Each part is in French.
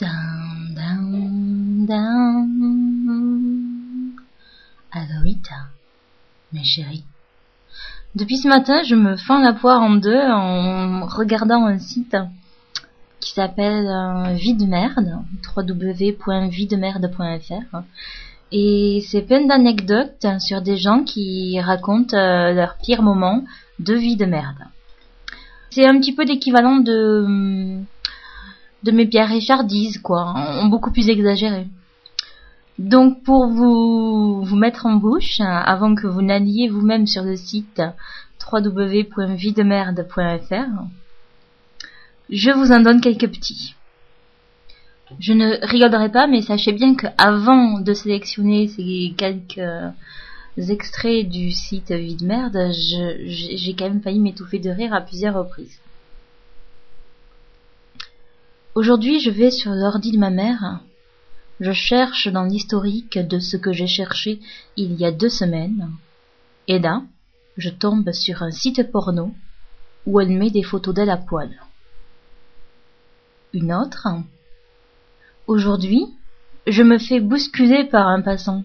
Down, down, down. Aloïta, mes chéris. Depuis ce matin, je me fends la poire en deux en regardant un site qui s'appelle euh, Vie de merde, www.videmerde.fr. Et c'est plein d'anecdotes sur des gens qui racontent euh, leurs pires moments de vie de merde. C'est un petit peu l'équivalent de de mes Pierre Richardises, quoi, en beaucoup plus exagéré. Donc pour vous, vous mettre en bouche, avant que vous n'alliez vous-même sur le site www.videmerde.fr, je vous en donne quelques petits. Je ne rigolerai pas, mais sachez bien qu'avant de sélectionner ces quelques extraits du site Vide Merde, j'ai quand même failli m'étouffer de rire à plusieurs reprises. Aujourd'hui, je vais sur l'ordi de ma mère. Je cherche dans l'historique de ce que j'ai cherché il y a deux semaines. Et là, je tombe sur un site porno où elle met des photos d'elle à poil. Une autre. Aujourd'hui, je me fais bousculer par un passant.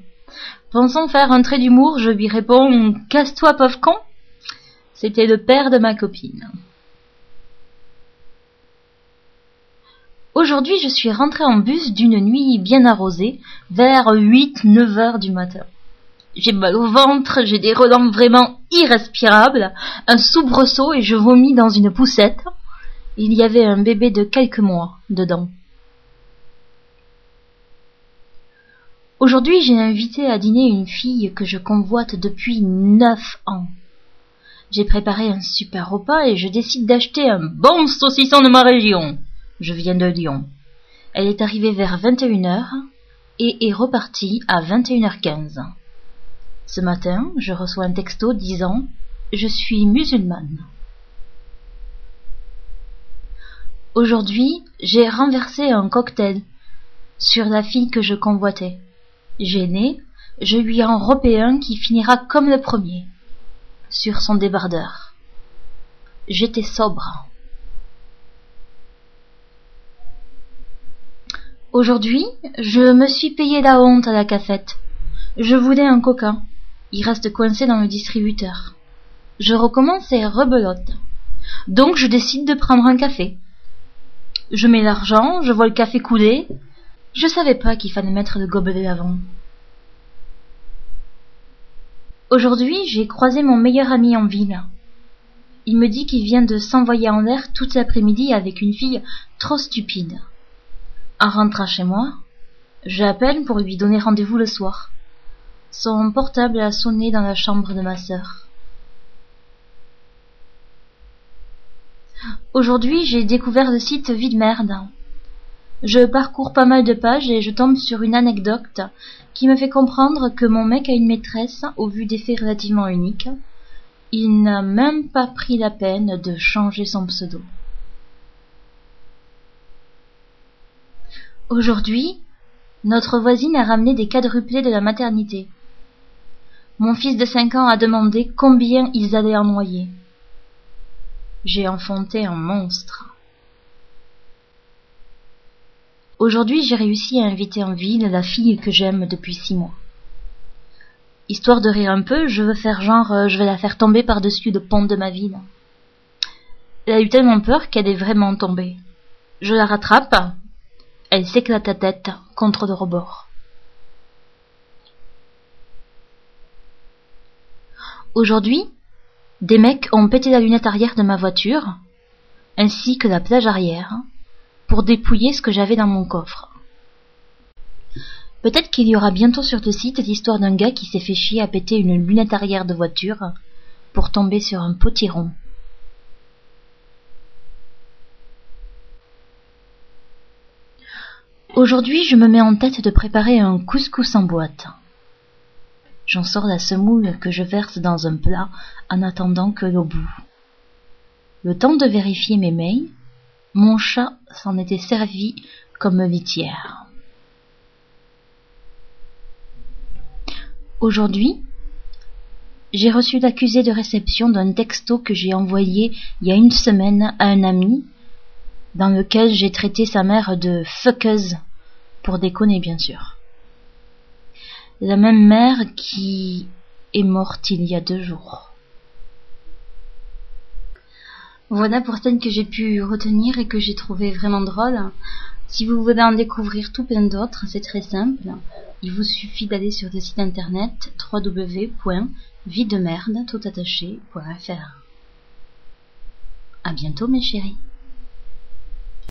Pensant faire un trait d'humour, je lui réponds Casse-toi, pauvre con C'était le père de ma copine. Aujourd'hui, je suis rentrée en bus d'une nuit bien arrosée, vers 8-9 heures du matin. J'ai mal au ventre, j'ai des relents vraiment irrespirables, un soubresaut et je vomis dans une poussette. Il y avait un bébé de quelques mois dedans. Aujourd'hui, j'ai invité à dîner une fille que je convoite depuis neuf ans. J'ai préparé un super repas et je décide d'acheter un bon saucisson de ma région. Je viens de Lyon. Elle est arrivée vers 21h et est repartie à 21h15. Ce matin, je reçois un texto disant Je suis musulmane. Aujourd'hui, j'ai renversé un cocktail sur la fille que je convoitais. Gêné, je lui en repais un qui finira comme le premier, sur son débardeur. J'étais sobre. Aujourd'hui, je me suis payé la honte à la cafette. Je voulais un coca. Il reste coincé dans le distributeur. Je recommence et rebelote. Donc je décide de prendre un café. Je mets l'argent, je vois le café couler. Je savais pas qu'il fallait mettre le gobelet avant. Aujourd'hui, j'ai croisé mon meilleur ami en ville. Il me dit qu'il vient de s'envoyer en l'air toute l'après-midi avec une fille trop stupide. En rentrant chez moi, j'appelle pour lui donner rendez-vous le soir. Son portable a sonné dans la chambre de ma sœur. Aujourd'hui, j'ai découvert le site Vide Merde. Je parcours pas mal de pages et je tombe sur une anecdote qui me fait comprendre que mon mec a une maîtresse au vu des faits relativement uniques. Il n'a même pas pris la peine de changer son pseudo. Aujourd'hui, notre voisine a ramené des quadruplés de la maternité. Mon fils de cinq ans a demandé combien ils allaient en noyer. J'ai enfanté un monstre. Aujourd'hui, j'ai réussi à inviter en ville la fille que j'aime depuis six mois. Histoire de rire un peu, je veux faire genre, euh, je vais la faire tomber par-dessus le pont de ma ville. Elle a eu tellement peur qu'elle est vraiment tombée. Je la rattrape, elle s'éclate la tête contre le rebord. Aujourd'hui, des mecs ont pété la lunette arrière de ma voiture, ainsi que la plage arrière, pour dépouiller ce que j'avais dans mon coffre. Peut-être qu'il y aura bientôt sur le site l'histoire d'un gars qui s'est fait chier à péter une lunette arrière de voiture pour tomber sur un potiron. Aujourd'hui, je me mets en tête de préparer un couscous en boîte. J'en sors la semoule que je verse dans un plat en attendant que l'eau bout. Le temps de vérifier mes mails, mon chat s'en était servi comme litière. Aujourd'hui, j'ai reçu l'accusé de réception d'un texto que j'ai envoyé il y a une semaine à un ami dans lequel j'ai traité sa mère de fuckeuse, pour déconner bien sûr. La même mère qui est morte il y a deux jours. Voilà pour celles que j'ai pu retenir et que j'ai trouvé vraiment drôles. Si vous voulez en découvrir tout plein d'autres, c'est très simple. Il vous suffit d'aller sur le site internet www.videmerde tout À bientôt mes chéris.